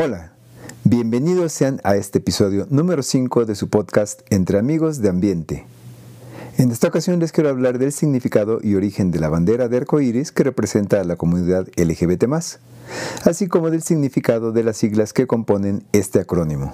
Hola, bienvenidos sean a este episodio número 5 de su podcast Entre Amigos de Ambiente. En esta ocasión les quiero hablar del significado y origen de la bandera de arco iris que representa a la comunidad LGBT, así como del significado de las siglas que componen este acrónimo.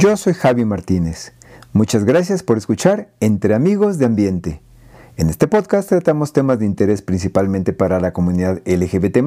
Yo soy Javi Martínez. Muchas gracias por escuchar Entre Amigos de Ambiente. En este podcast tratamos temas de interés principalmente para la comunidad LGBT,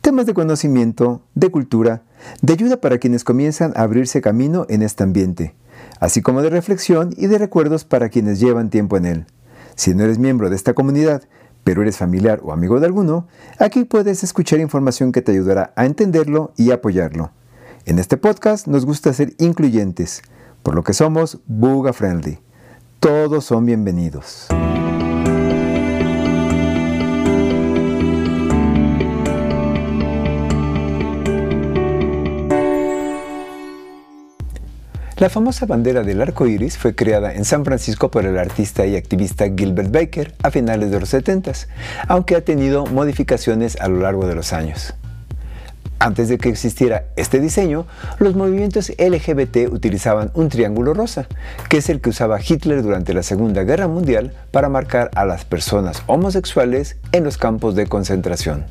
temas de conocimiento, de cultura, de ayuda para quienes comienzan a abrirse camino en este ambiente, así como de reflexión y de recuerdos para quienes llevan tiempo en él. Si no eres miembro de esta comunidad, pero eres familiar o amigo de alguno, aquí puedes escuchar información que te ayudará a entenderlo y apoyarlo. En este podcast nos gusta ser incluyentes, por lo que somos Buga Friendly. Todos son bienvenidos. La famosa bandera del arco iris fue creada en San Francisco por el artista y activista Gilbert Baker a finales de los 70, aunque ha tenido modificaciones a lo largo de los años. Antes de que existiera este diseño, los movimientos LGBT utilizaban un triángulo rosa, que es el que usaba Hitler durante la Segunda Guerra Mundial para marcar a las personas homosexuales en los campos de concentración.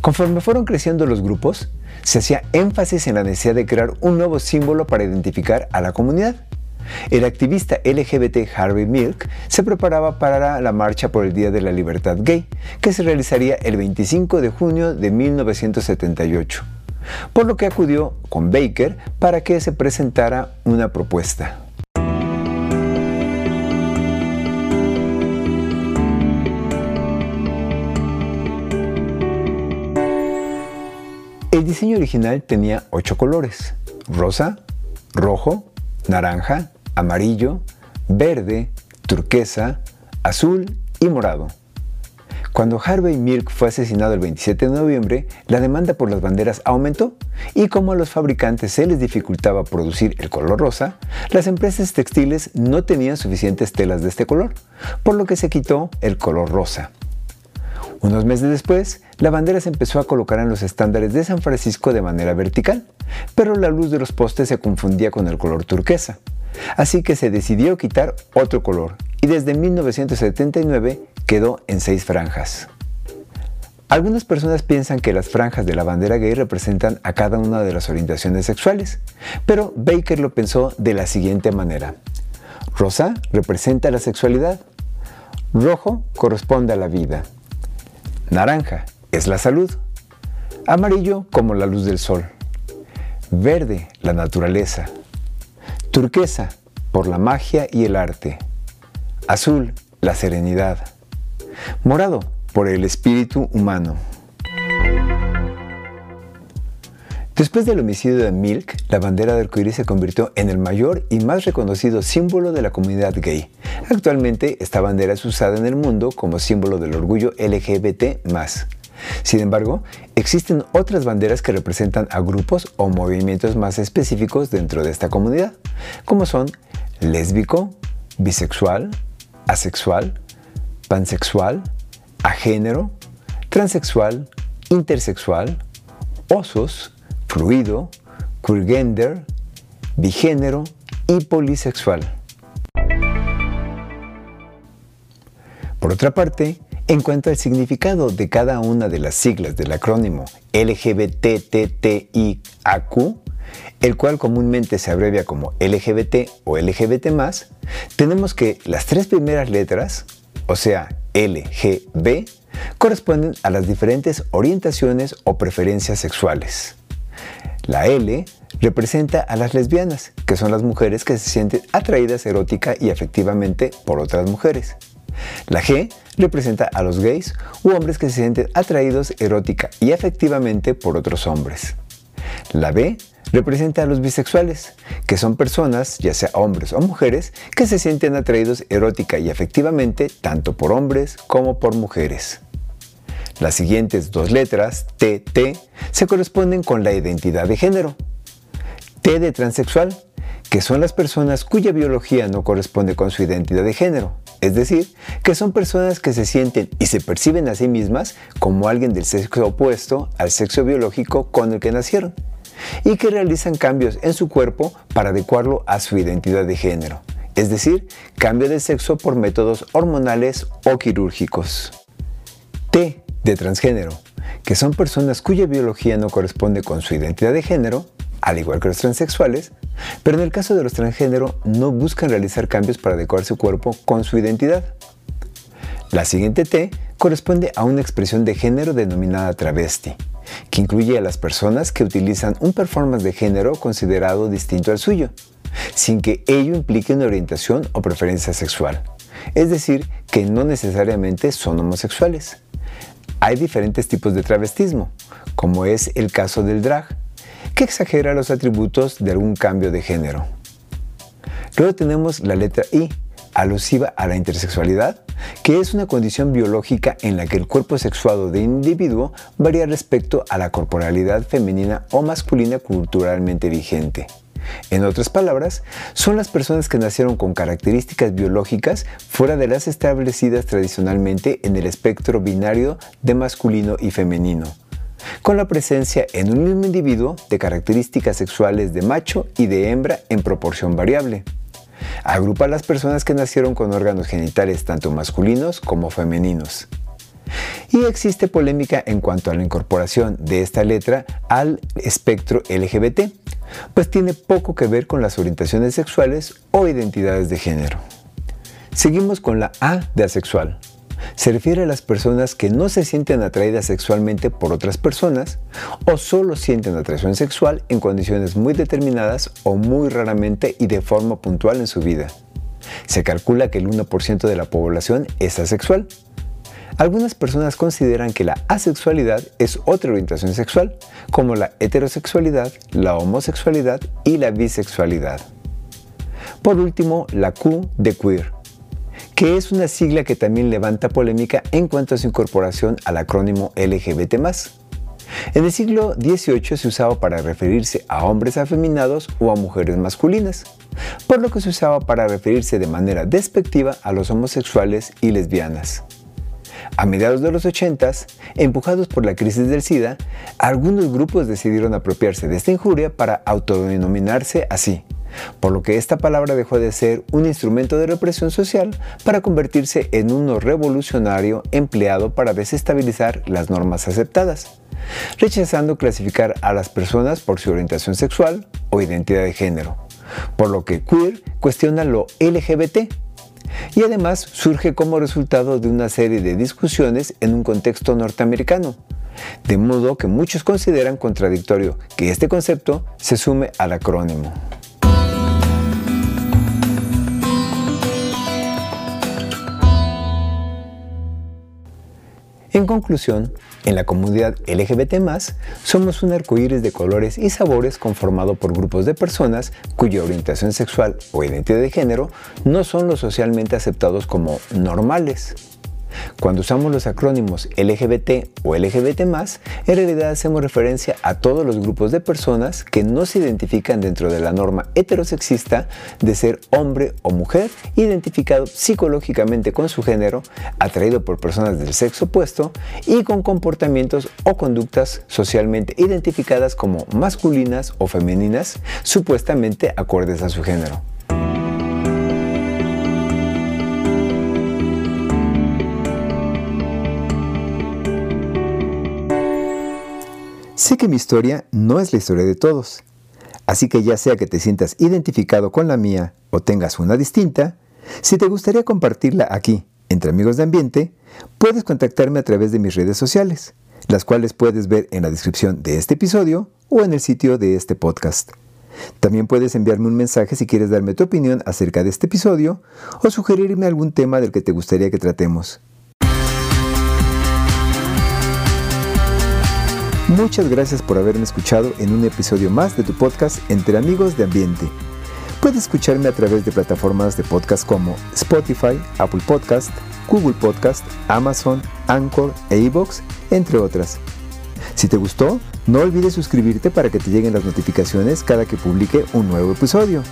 Conforme fueron creciendo los grupos, se hacía énfasis en la necesidad de crear un nuevo símbolo para identificar a la comunidad. El activista LGBT Harvey Milk se preparaba para la marcha por el Día de la Libertad Gay, que se realizaría el 25 de junio de 1978, por lo que acudió con Baker para que se presentara una propuesta. El diseño original tenía ocho colores, rosa, rojo, naranja, amarillo, verde, turquesa, azul y morado. Cuando Harvey Milk fue asesinado el 27 de noviembre, la demanda por las banderas aumentó y como a los fabricantes se les dificultaba producir el color rosa, las empresas textiles no tenían suficientes telas de este color, por lo que se quitó el color rosa. Unos meses después, la bandera se empezó a colocar en los estándares de San Francisco de manera vertical, pero la luz de los postes se confundía con el color turquesa. Así que se decidió quitar otro color y desde 1979 quedó en seis franjas. Algunas personas piensan que las franjas de la bandera gay representan a cada una de las orientaciones sexuales, pero Baker lo pensó de la siguiente manera. Rosa representa la sexualidad, rojo corresponde a la vida, naranja es la salud, amarillo como la luz del sol, verde la naturaleza, Turquesa, por la magia y el arte. Azul, la serenidad. Morado, por el espíritu humano. Después del homicidio de Milk, la bandera del arcoíris se convirtió en el mayor y más reconocido símbolo de la comunidad gay. Actualmente, esta bandera es usada en el mundo como símbolo del orgullo LGBT. Sin embargo, existen otras banderas que representan a grupos o movimientos más específicos dentro de esta comunidad, como son lésbico, bisexual, asexual, pansexual, agénero, transexual, intersexual, osos, fluido, queergender, bigénero y polisexual. Por otra parte, en cuanto al significado de cada una de las siglas del acrónimo LGBTTIAQ, el cual comúnmente se abrevia como LGBT o LGBT, tenemos que las tres primeras letras, o sea, LGB, corresponden a las diferentes orientaciones o preferencias sexuales. La L representa a las lesbianas, que son las mujeres que se sienten atraídas erótica y afectivamente por otras mujeres. La G representa a los gays u hombres que se sienten atraídos erótica y afectivamente por otros hombres. La B representa a los bisexuales, que son personas, ya sea hombres o mujeres, que se sienten atraídos erótica y afectivamente tanto por hombres como por mujeres. Las siguientes dos letras, T, T, se corresponden con la identidad de género. T de transexual, que son las personas cuya biología no corresponde con su identidad de género, es decir, que son personas que se sienten y se perciben a sí mismas como alguien del sexo opuesto al sexo biológico con el que nacieron, y que realizan cambios en su cuerpo para adecuarlo a su identidad de género, es decir, cambio de sexo por métodos hormonales o quirúrgicos. T de transgénero, que son personas cuya biología no corresponde con su identidad de género, al igual que los transexuales, pero en el caso de los transgénero no buscan realizar cambios para adecuar su cuerpo con su identidad. La siguiente T corresponde a una expresión de género denominada travesti, que incluye a las personas que utilizan un performance de género considerado distinto al suyo, sin que ello implique una orientación o preferencia sexual, es decir, que no necesariamente son homosexuales. Hay diferentes tipos de travestismo, como es el caso del drag, que exagera los atributos de algún cambio de género. Luego tenemos la letra I, alusiva a la intersexualidad, que es una condición biológica en la que el cuerpo sexuado de individuo varía respecto a la corporalidad femenina o masculina culturalmente vigente. En otras palabras, son las personas que nacieron con características biológicas fuera de las establecidas tradicionalmente en el espectro binario de masculino y femenino con la presencia en un mismo individuo de características sexuales de macho y de hembra en proporción variable. Agrupa a las personas que nacieron con órganos genitales tanto masculinos como femeninos. Y existe polémica en cuanto a la incorporación de esta letra al espectro LGBT, pues tiene poco que ver con las orientaciones sexuales o identidades de género. Seguimos con la A de asexual se refiere a las personas que no se sienten atraídas sexualmente por otras personas o solo sienten atracción sexual en condiciones muy determinadas o muy raramente y de forma puntual en su vida. Se calcula que el 1% de la población es asexual. Algunas personas consideran que la asexualidad es otra orientación sexual, como la heterosexualidad, la homosexualidad y la bisexualidad. Por último, la Q de queer que es una sigla que también levanta polémica en cuanto a su incorporación al acrónimo LGBT. En el siglo XVIII se usaba para referirse a hombres afeminados o a mujeres masculinas, por lo que se usaba para referirse de manera despectiva a los homosexuales y lesbianas. A mediados de los 80, empujados por la crisis del SIDA, algunos grupos decidieron apropiarse de esta injuria para autodenominarse así, por lo que esta palabra dejó de ser un instrumento de represión social para convertirse en uno revolucionario empleado para desestabilizar las normas aceptadas, rechazando clasificar a las personas por su orientación sexual o identidad de género, por lo que queer cuestiona lo LGBT y además surge como resultado de una serie de discusiones en un contexto norteamericano, de modo que muchos consideran contradictorio que este concepto se sume al acrónimo. Conclusión, en la comunidad LGBT, somos un arcoíris de colores y sabores conformado por grupos de personas cuya orientación sexual o identidad de género no son los socialmente aceptados como normales. Cuando usamos los acrónimos LGBT o LGBT, en realidad hacemos referencia a todos los grupos de personas que no se identifican dentro de la norma heterosexista de ser hombre o mujer, identificado psicológicamente con su género, atraído por personas del sexo opuesto y con comportamientos o conductas socialmente identificadas como masculinas o femeninas, supuestamente acordes a su género. Sé que mi historia no es la historia de todos, así que ya sea que te sientas identificado con la mía o tengas una distinta, si te gustaría compartirla aquí, entre amigos de ambiente, puedes contactarme a través de mis redes sociales, las cuales puedes ver en la descripción de este episodio o en el sitio de este podcast. También puedes enviarme un mensaje si quieres darme tu opinión acerca de este episodio o sugerirme algún tema del que te gustaría que tratemos. Muchas gracias por haberme escuchado en un episodio más de tu podcast Entre Amigos de Ambiente. Puedes escucharme a través de plataformas de podcast como Spotify, Apple Podcast, Google Podcast, Amazon, Anchor e iVoox, entre otras. Si te gustó, no olvides suscribirte para que te lleguen las notificaciones cada que publique un nuevo episodio.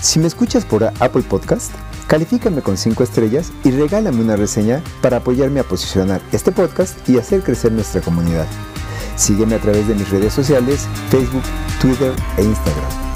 Si me escuchas por Apple Podcast, califícame con 5 estrellas y regálame una reseña para apoyarme a posicionar este podcast y hacer crecer nuestra comunidad. Sígueme a través de mis redes sociales, Facebook, Twitter e Instagram.